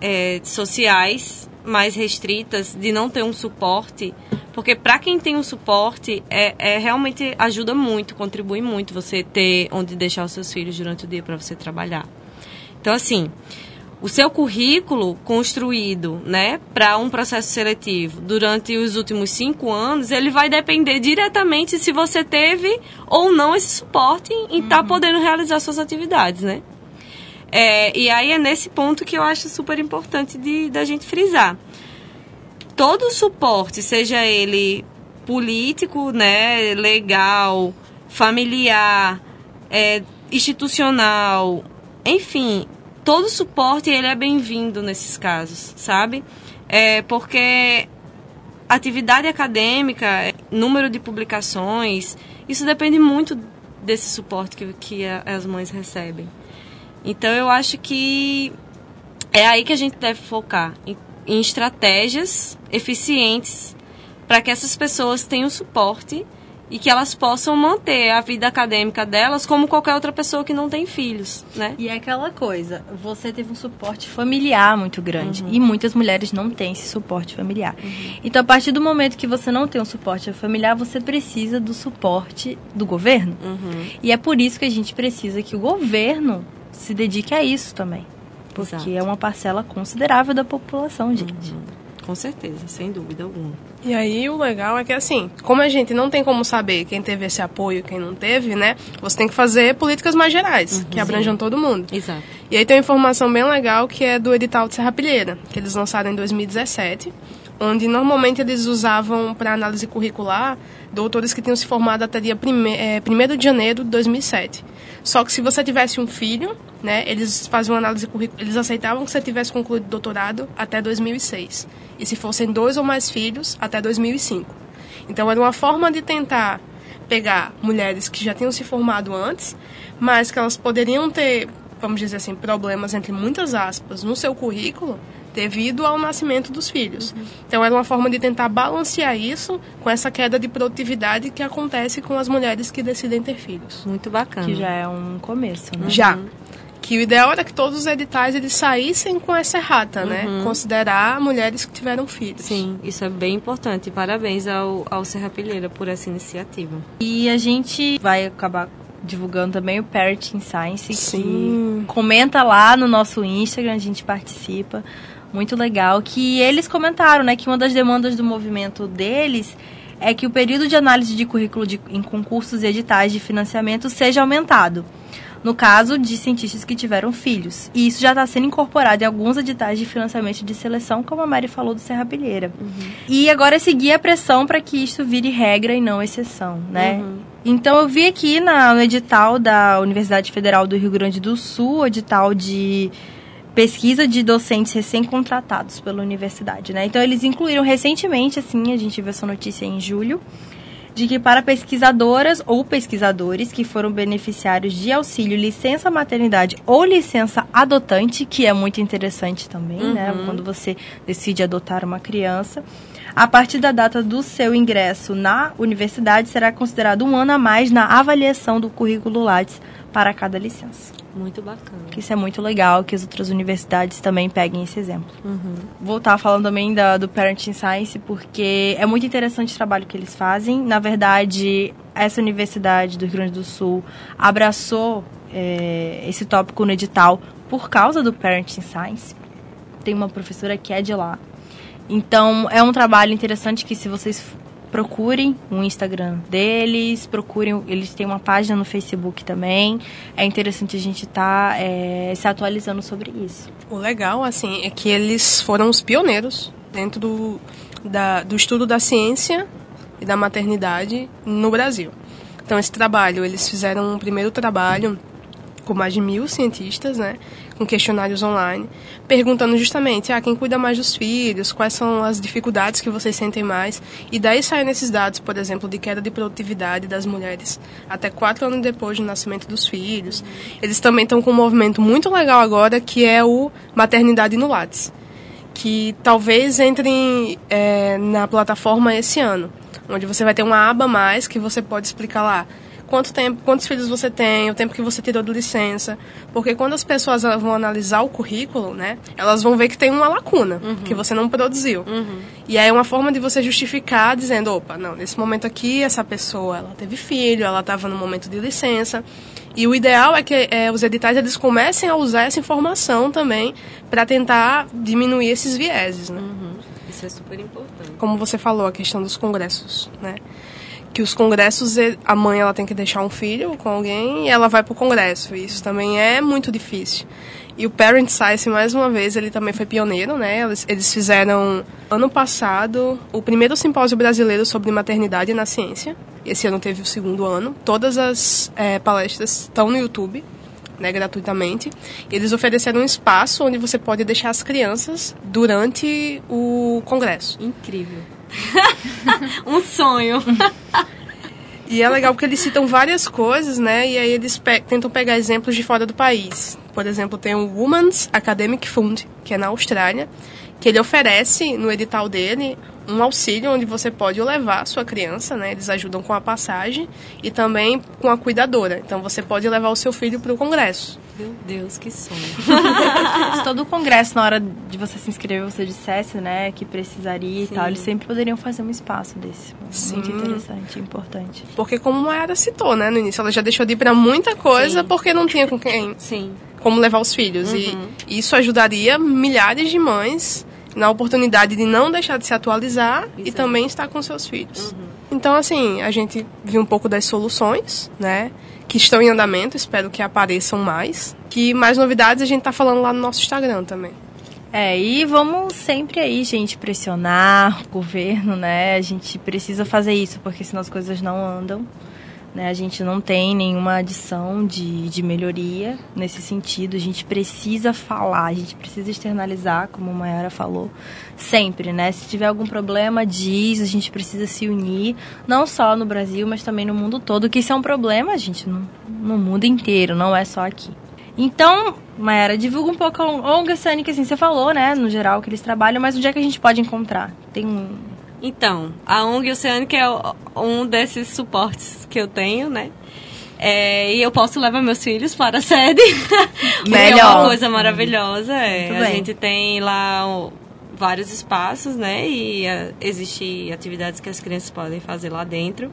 é, sociais mais restritas, de não ter um suporte, porque para quem tem um suporte, é, é realmente ajuda muito, contribui muito você ter onde deixar os seus filhos durante o dia para você trabalhar. Então, assim, o seu currículo construído, né, para um processo seletivo durante os últimos cinco anos, ele vai depender diretamente se você teve ou não esse suporte em estar podendo realizar suas atividades, né? É, e aí é nesse ponto que eu acho super importante de da gente frisar. Todo suporte, seja ele político, né, legal, familiar, é, institucional, enfim, todo suporte ele é bem-vindo nesses casos, sabe? É, porque atividade acadêmica, número de publicações, isso depende muito desse suporte que, que as mães recebem. Então eu acho que é aí que a gente deve focar em, em estratégias eficientes para que essas pessoas tenham suporte e que elas possam manter a vida acadêmica delas como qualquer outra pessoa que não tem filhos, né? E é aquela coisa, você teve um suporte familiar muito grande e muitas mulheres não têm esse suporte familiar. Então, a partir do momento que você não tem um suporte familiar, você precisa do suporte do governo. E é por isso que a gente precisa que o governo se dedique a isso também. Porque Exato. é uma parcela considerável da população, gente. Com certeza, sem dúvida alguma. E aí o legal é que assim, como a gente não tem como saber quem teve esse apoio e quem não teve, né? Você tem que fazer políticas mais gerais, que abranjam todo mundo. Exato. E aí tem uma informação bem legal que é do edital de Serrapilheira, que eles lançaram em 2017, onde normalmente eles usavam para análise curricular doutores que tinham se formado até dia 1 de janeiro de 2007. Só que se você tivesse um filho, né, eles faziam análise curricular, eles aceitavam que você tivesse concluído doutorado até 2006. E se fossem dois ou mais filhos, até 2005. Então era uma forma de tentar pegar mulheres que já tinham se formado antes, mas que elas poderiam ter, vamos dizer assim, problemas entre muitas aspas no seu currículo devido ao nascimento dos filhos. Então era uma forma de tentar balancear isso com essa queda de produtividade que acontece com as mulheres que decidem ter filhos. Muito bacana. Que já é um começo, né? Já. Que o ideal era que todos os editais eles saíssem com essa errata, né? Considerar mulheres que tiveram filhos. Sim, isso é bem importante. Parabéns ao, ao Serrapilheira por essa iniciativa. E a gente vai acabar divulgando também o Parenting Science, Sim. que comenta lá no nosso Instagram, a gente participa. Muito legal. Que eles comentaram, né, que uma das demandas do movimento deles é que o período de análise de currículo de- em concursos e editais de financiamento seja aumentado. No caso de cientistas que tiveram filhos. E isso já está sendo incorporado em alguns editais de financiamento de seleção, como a Mari falou do Serrapilheira. E agora é seguir a pressão para que isso vire regra e não exceção, né? Então eu vi aqui na- no edital da Universidade Federal do Rio Grande do Sul, o edital de pesquisa de docentes recém-contratados pela universidade, né? Então eles incluíram recentemente, assim, a gente viu essa notícia em julho, de que para pesquisadoras ou pesquisadores que foram beneficiários de auxílio licença maternidade ou licença adotante, que é muito interessante também, né? Quando você decide adotar uma criança, a partir da data do seu ingresso na universidade será considerado um ano a mais na avaliação do currículo Lattes para cada licença. Muito bacana. Que isso é muito legal, que as outras universidades também peguem esse exemplo. Uhum. Vou estar falando também da, do Parenting Science, porque é muito interessante o trabalho que eles fazem. Na verdade, essa universidade do Rio Grande do Sul abraçou é, esse tópico no edital por causa do Parenting Science. Tem uma professora que é de lá. Então, é um trabalho interessante que se vocês procurem o Instagram deles, procurem, eles têm uma página no Facebook também. É interessante a gente estar se atualizando sobre isso. O legal, assim, é que eles foram os pioneiros dentro do, da, do estudo da ciência e da maternidade no Brasil. Então, esse trabalho, eles fizeram um primeiro trabalho com mais de mil cientistas, né, com questionários online, perguntando justamente, ah, quem cuida mais dos filhos, quais são as dificuldades que vocês sentem mais, e daí saem esses dados, por exemplo, de queda de produtividade das mulheres até quatro anos depois do nascimento dos filhos. Eles também estão com um movimento muito legal agora, que é o Maternidade no Lattes, que talvez entre é, na plataforma esse ano, onde você vai ter uma aba a mais que você pode explicar lá quanto tempo, quantos filhos você tem, o tempo que você tirou de licença, porque quando as pessoas vão analisar o currículo, né, elas vão ver que tem uma lacuna que você não produziu. E aí é uma forma de você justificar dizendo, opa, não, nesse momento aqui essa pessoa, ela teve filho, ela estava no momento de licença. E o ideal é que é, os editais eles comecem a usar essa informação também para tentar diminuir esses vieses, né? Isso é super importante. como você falou, a questão dos congressos, né? Que os congressos, a mãe ela tem que deixar um filho com alguém e ela vai pro congresso. E Isso também é muito difícil. E o Parent Science, mais uma vez, ele também foi pioneiro, né? Eles, eles fizeram, ano passado, o primeiro simpósio brasileiro sobre maternidade na ciência. Esse ano teve o segundo ano. Todas as eh, palestras estão no YouTube né, gratuitamente. Eles ofereceram um espaço onde você pode deixar as crianças durante o congresso. Incrível. um sonho. E é legal porque eles citam várias coisas, né? E aí eles pe- tentam pegar exemplos de fora do país. Por exemplo, tem o Women's Academic Fund, que é na Austrália, que ele oferece no edital dele um auxílio onde você pode levar a sua criança, né? Eles ajudam com a passagem e também com a cuidadora. Então você pode levar o seu filho para o congresso. Meu Deus, que sonho. Se todo o congresso, na hora de você se inscrever, você dissesse, né, que precisaria Sim. e tal, eles sempre poderiam fazer um espaço desse. Muito Sim. interessante, importante. Porque como a Mayara citou, né, no início, ela já deixou de ir para muita coisa Sim. porque não tinha com quem, Sim. como levar os filhos. E isso ajudaria milhares de mães na oportunidade de não deixar de se atualizar e Exato. também estar com seus filhos. Então, assim, a gente viu um pouco das soluções, né? Que estão em andamento, espero que apareçam mais. Que mais novidades a gente tá falando lá no nosso Instagram também. É, e vamos sempre aí, gente, pressionar o governo, né? A gente precisa fazer isso, porque senão as coisas não andam. Né? A gente não tem nenhuma adição de, de melhoria nesse sentido. A gente precisa falar, a gente precisa externalizar, como a Mayara falou, sempre, né? Se tiver algum problema, diz, a gente precisa se unir, não só no Brasil, mas também no mundo todo, que isso é um problema, gente, no, no mundo inteiro, não é só aqui. Então, Mayara, divulga um pouco a ONG Oceânica, assim, você falou, né, no geral, que eles trabalham, mas onde é que a gente pode encontrar? Tem um... Então, a ONG Oceânica é um desses suportes que eu tenho, né? É, e eu posso levar meus filhos para a sede. que É Melhor. uma coisa maravilhosa. É. A gente tem lá vários espaços, né? E ah, existe atividades que as crianças podem fazer lá dentro.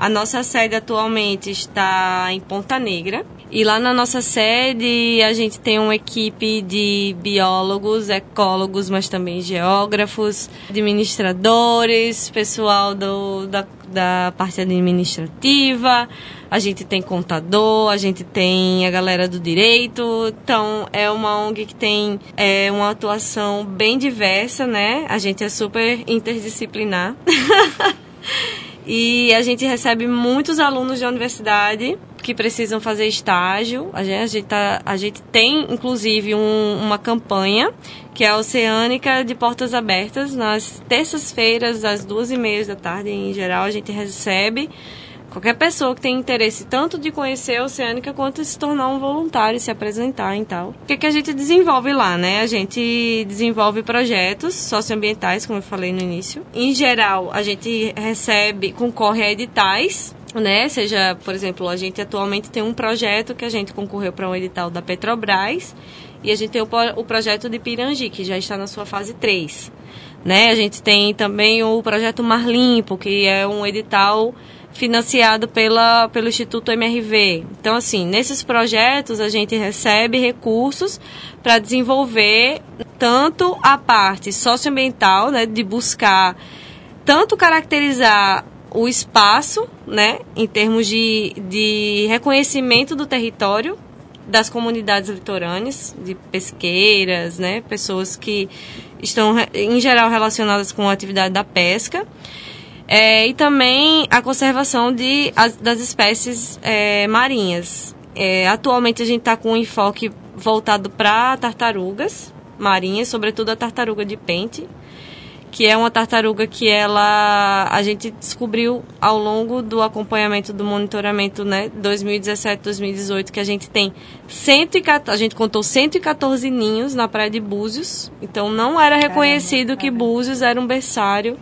A nossa sede atualmente está em Ponta Negra. E lá na nossa sede a gente tem uma equipe de biólogos, ecólogos, mas também geógrafos, administradores, pessoal do, da, da parte administrativa, a gente tem contador, a gente tem a galera do direito. Então é uma ONG que tem é, uma atuação bem diversa, né? A gente é super interdisciplinar. E a gente recebe muitos alunos da universidade que precisam fazer estágio. A gente, a gente, tá, a gente tem, inclusive, um, uma campanha que é a Oceânica de Portas Abertas. Nas terças-feiras, às duas e meia da tarde, em geral, a gente recebe qualquer pessoa que tem interesse tanto de conhecer a Oceânica quanto de se tornar um voluntário, se apresentar e tal. O que, que a gente desenvolve lá, né? A gente desenvolve projetos socioambientais, como eu falei no início. Em geral, a gente recebe, concorre a editais né? Seja, por exemplo, a gente atualmente tem um projeto que a gente concorreu para um edital da Petrobras e a gente tem o, o projeto de Pirangi, que já está na sua fase 3. Né? A gente tem também o projeto Mar Limpo, que é um edital financiado pela, pelo Instituto MRV. Então, assim, nesses projetos a gente recebe recursos para desenvolver tanto a parte socioambiental, né, de buscar tanto caracterizar o espaço, né, em termos de, de reconhecimento do território das comunidades litorâneas, de pesqueiras, né, pessoas que estão em geral relacionadas com a atividade da pesca, é, e também a conservação de, as, das espécies é, marinhas. É, atualmente a gente está com um enfoque voltado para tartarugas marinhas, sobretudo a tartaruga de pente, que é uma tartaruga que ela a gente descobriu ao longo do acompanhamento do monitoramento, né, 2017, 2018, que a gente tem 114, a gente contou 114 ninhos na praia de Búzios. Então não era reconhecido que Búzios era um berçário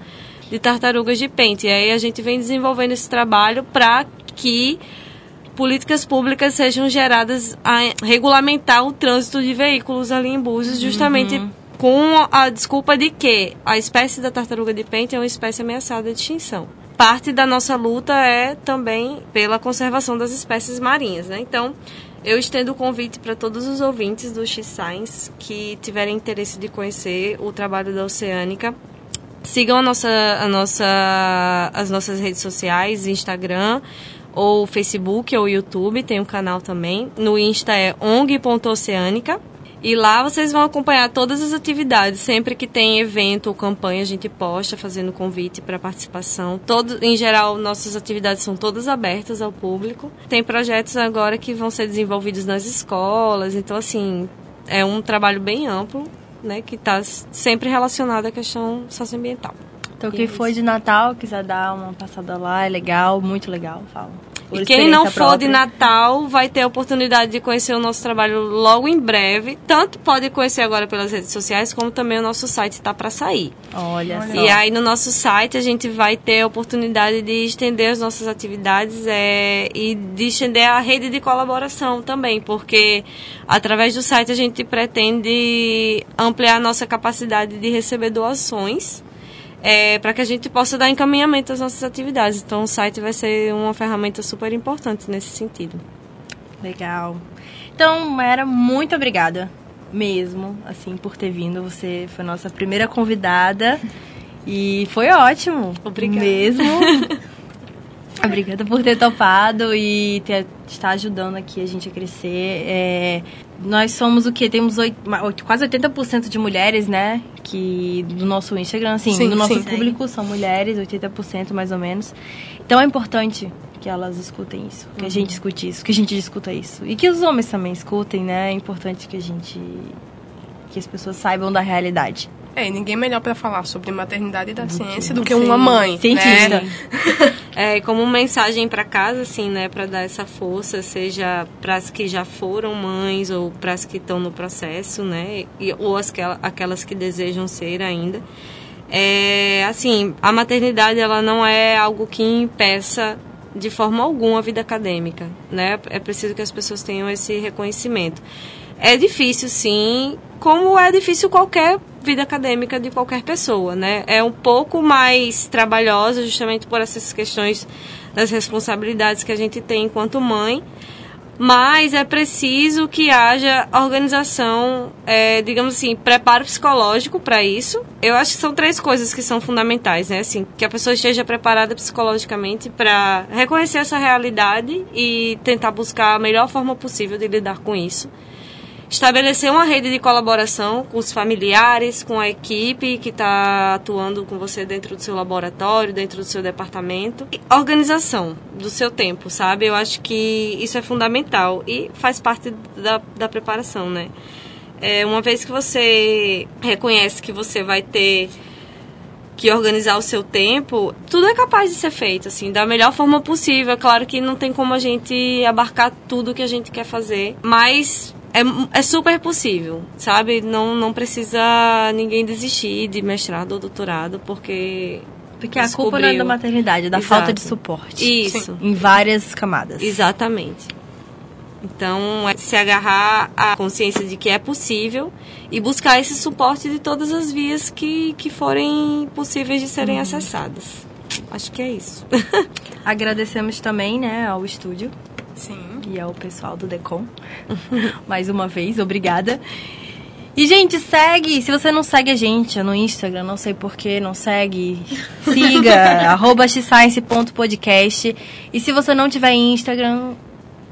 de tartarugas de pente. E aí a gente vem desenvolvendo esse trabalho para que políticas públicas sejam geradas a regulamentar o trânsito de veículos ali em Búzios, justamente Uhum. com a desculpa de que a espécie da tartaruga de pente é uma espécie ameaçada de extinção. Parte da nossa luta é também pela conservação das espécies marinhas, né? Então, eu estendo o convite para todos os ouvintes do X-Science que tiverem interesse de conhecer o trabalho da Oceânica. Sigam a nossa, a nossa, as nossas redes sociais, Instagram, ou Facebook, ou YouTube, tem um canal também. No Insta é ong.oceânica. E lá vocês vão acompanhar todas as atividades. Sempre que tem evento ou campanha, a gente posta fazendo convite para participação. Todo, em geral, nossas atividades são todas abertas ao público. Tem projetos agora que vão ser desenvolvidos nas escolas. Então, assim, é um trabalho bem amplo, né, que está sempre relacionado à questão socioambiental. Então, quem for de Natal, quiser dar uma passada lá, é legal, muito legal, fala. E quem não experiência for de própria. Natal vai ter a oportunidade de conhecer o nosso trabalho logo em breve. Tanto pode conhecer agora pelas redes sociais, como também o nosso site está para sair. Olha só. E aí no nosso site a gente vai ter a oportunidade de estender as nossas atividades é, e de estender a rede de colaboração também, porque através do site a gente pretende ampliar a nossa capacidade de receber doações é, para que a gente possa dar encaminhamento às nossas atividades. Então o site vai ser uma ferramenta super importante nesse sentido. Legal. Então, Mayara, muito obrigada mesmo, assim, por ter vindo. Você foi nossa primeira convidada e foi ótimo. Obrigada. Mesmo. Obrigada por ter topado e ter, estar ajudando aqui a gente a crescer. É, nós somos o que? Temos oit- ma- oit- quase 80% de mulheres, né? Que do nosso Instagram, assim, Sim, do nosso sim. público são mulheres, 80% mais ou menos. Então é importante que elas escutem isso, que a gente escute isso, que a gente discuta isso. E que os homens também escutem, né? É importante que a gente. que as pessoas saibam da realidade. É, ninguém melhor para falar sobre maternidade da ciência do que Sim. uma mãe. Cientista. Né? É, como mensagem para casa, assim, né, para dar essa força, seja para as que já foram mães ou para as que estão no processo, né, e, ou as que, aquelas que desejam ser ainda. É, assim, a maternidade ela não é algo que impeça de forma alguma a vida acadêmica, né? É preciso que as pessoas tenham esse reconhecimento. É difícil, sim, como é difícil qualquer vida acadêmica de qualquer pessoa, né? É um pouco mais trabalhosa justamente por essas questões das responsabilidades que a gente tem enquanto mãe. mas é preciso que haja organização, é, digamos assim, preparo psicológico para isso. Eu acho que são três coisas que são fundamentais, né? Assim, que a pessoa esteja preparada psicologicamente para reconhecer essa realidade e tentar buscar a melhor forma possível de lidar com isso estabelecer uma rede de colaboração com os familiares, com a equipe que está atuando com você dentro do seu laboratório, dentro do seu departamento. E organização do seu tempo, sabe? Eu acho que isso é fundamental e faz parte da, da preparação, né? É, uma vez que você reconhece que você vai ter que organizar o seu tempo, tudo é capaz de ser feito, assim, da melhor forma possível. Claro que não tem como a gente abarcar tudo que a gente quer fazer, mas é, é super possível, sabe? Não, não precisa ninguém desistir de mestrado ou doutorado, porque. Porque a culpa não é da maternidade, é da Exato. falta de suporte. Isso. Em várias camadas. Exatamente. Então, é se agarrar à consciência de que é possível e buscar esse suporte de todas as vias que, que forem possíveis de serem acessadas. Acho que é isso. Agradecemos também, né, ao estúdio Sim. E ao pessoal do Decom. Mais uma vez, obrigada. E, gente, segue. Se você não segue a gente no Instagram, não sei porquê, não segue, siga, arroba xscience.podcast. E se você não tiver Instagram,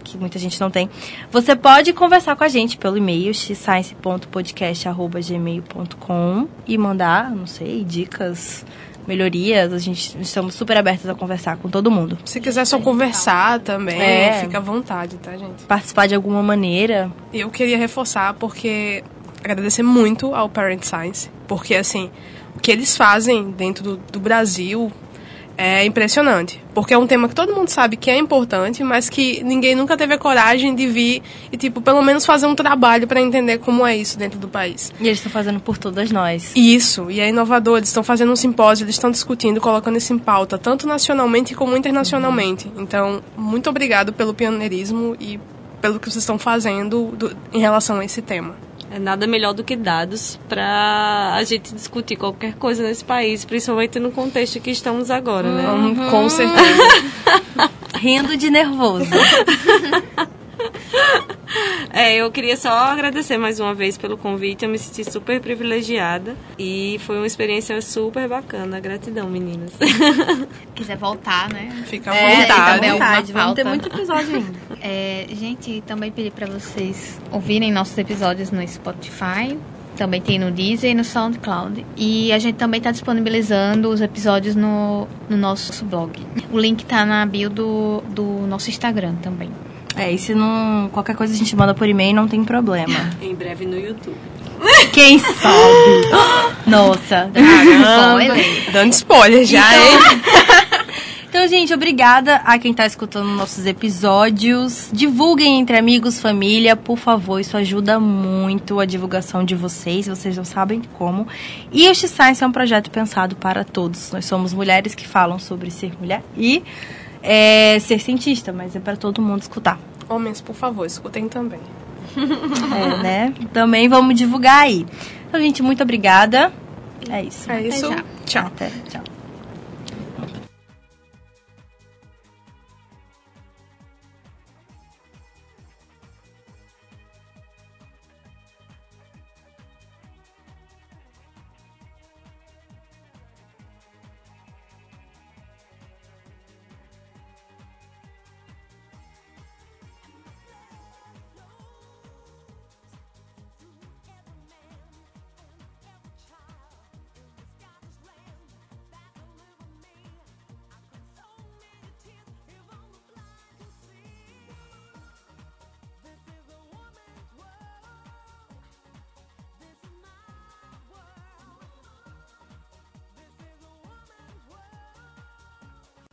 que muita gente não tem, você pode conversar com a gente pelo e-mail xscience.podcast.gmail.com e mandar, não sei, dicas, melhorias. A gente estamos super abertas a conversar com todo mundo. Se quiser só conversar também, É. fica à vontade, tá, gente? Participar de alguma maneira. E eu queria reforçar porque agradecer muito ao Parent Science, porque assim, o que eles fazem dentro do, do Brasil é impressionante, porque é um tema que todo mundo sabe que é importante, mas que ninguém nunca teve a coragem de vir e tipo, pelo menos fazer um trabalho para entender como é isso dentro do país. E eles estão fazendo por todas nós. Isso, e é inovador, eles estão fazendo um simpósio, eles estão discutindo, colocando isso em pauta, tanto nacionalmente como internacionalmente. Então, muito obrigado pelo pioneirismo e pelo que vocês estão fazendo do- em relação a esse tema. É nada melhor do que dados para a gente discutir qualquer coisa nesse país, principalmente no contexto que estamos agora, né? Hum, Com certeza. Rindo de nervoso. É, eu queria só agradecer mais uma vez pelo convite. Eu me senti super privilegiada e foi uma experiência super bacana. Gratidão, meninas. quiser voltar, né? Fica à É, vontade. também alguma vontade. Vamos ter muito episódio ainda. É, gente, também pedi para vocês ouvirem nossos episódios no Spotify. Também tem no Deezer e no SoundCloud. E a gente também está disponibilizando os episódios no, no nosso blog. O link tá na bio do, do nosso Instagram também. É, e se não. Qualquer coisa a gente manda por e-mail, não tem problema. em breve no YouTube. Quem sabe? Nossa. Spoiler. Dando spoiler já, hein? Então, gente, obrigada a quem tá escutando nossos episódios. Divulguem entre amigos, família, por favor. Isso ajuda muito a divulgação de vocês. Vocês não sabem como. E o X-Science é um projeto pensado para todos. Nós somos mulheres que falam sobre ser mulher e é, ser cientista, mas é para todo mundo escutar. Homens, por favor, escutem também. É, né? Também vamos divulgar aí. Então, gente, muito obrigada. É isso. É isso. Tchau. Até. Tchau.